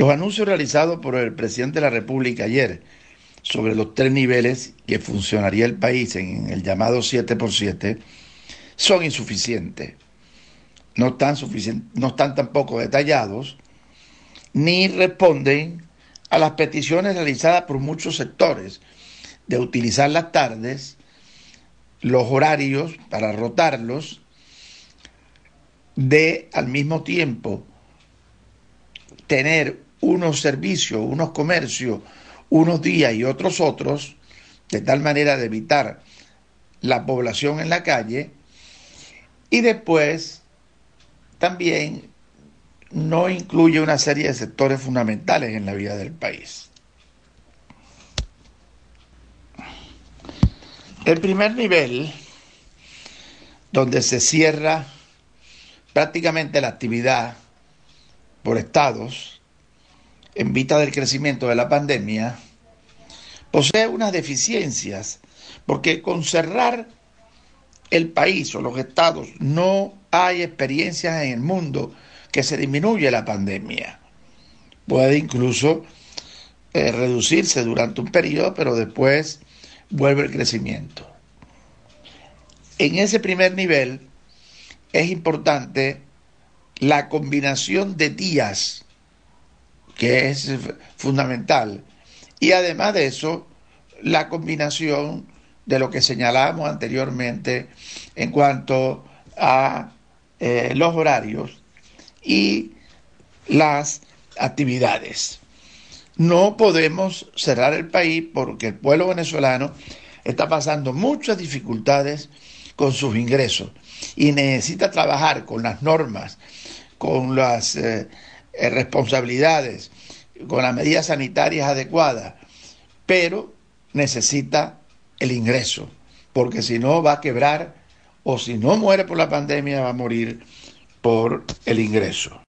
Los anuncios realizados por el presidente de la República ayer sobre los tres niveles que funcionaría el país en el llamado 7 por 7 son insuficientes. No están, no están tampoco detallados ni responden a las peticiones realizadas por muchos sectores de utilizar las tardes, los horarios para rotarlos, de al mismo tiempo tener unos servicios, unos comercios, unos días y otros otros, de tal manera de evitar la población en la calle, y después también no incluye una serie de sectores fundamentales en la vida del país. El primer nivel, donde se cierra prácticamente la actividad por estados en vista del crecimiento de la pandemia, posee unas deficiencias, porque con cerrar el país o los estados no hay experiencias en el mundo que se disminuye la pandemia. Puede incluso eh, reducirse durante un periodo, pero después vuelve el crecimiento. En ese primer nivel es importante la combinación de días, que es fundamental, y además de eso, la combinación de lo que señalábamos anteriormente en cuanto a eh, los horarios y las actividades. No podemos cerrar el país porque el pueblo venezolano está pasando muchas dificultades con sus ingresos y necesita trabajar con las normas, con las eh, eh, responsabilidades, con las medidas sanitarias adecuadas, pero necesita el ingreso, porque si no va a quebrar o si no muere por la pandemia va a morir por el ingreso.